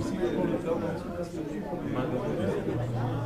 aussi pour ce.